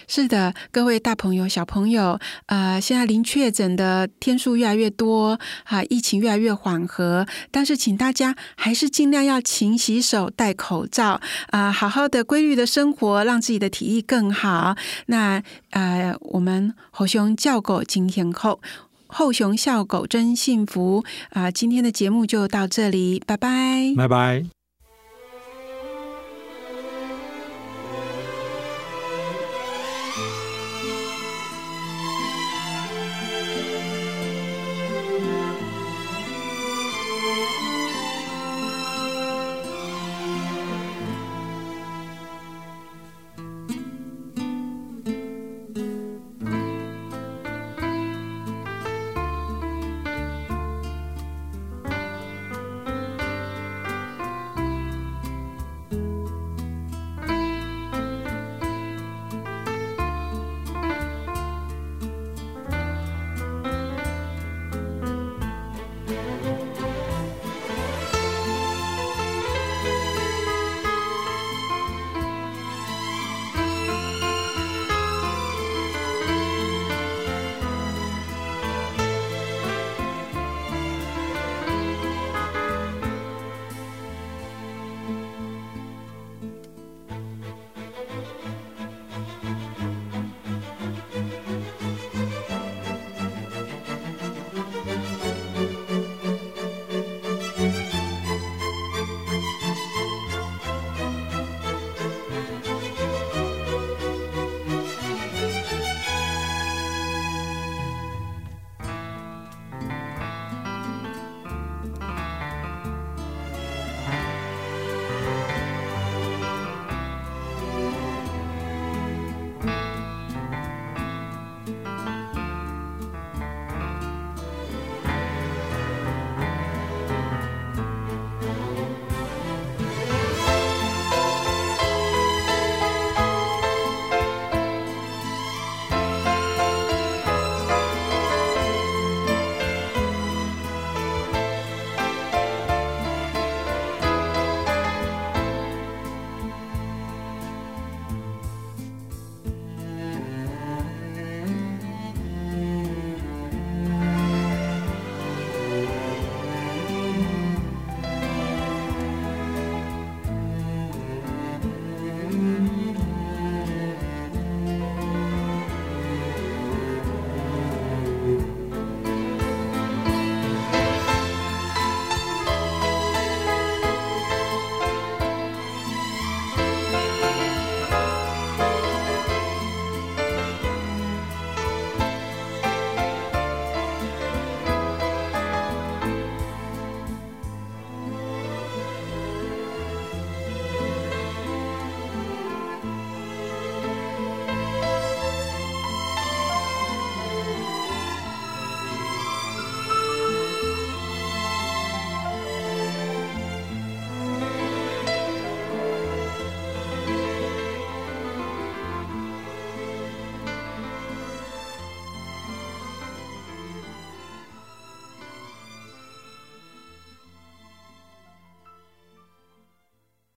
是的，各位大朋友、小朋友，呃，现在零确诊的天数越来越多，啊，疫情越来越缓和，但是请大家还是尽量要勤洗手、戴口罩，啊，好好的规律的生活，让自己的体力更好。那呃，我们猴熊叫狗今天后，后熊笑狗真幸福啊！今天的节目就到这里，拜拜，拜拜。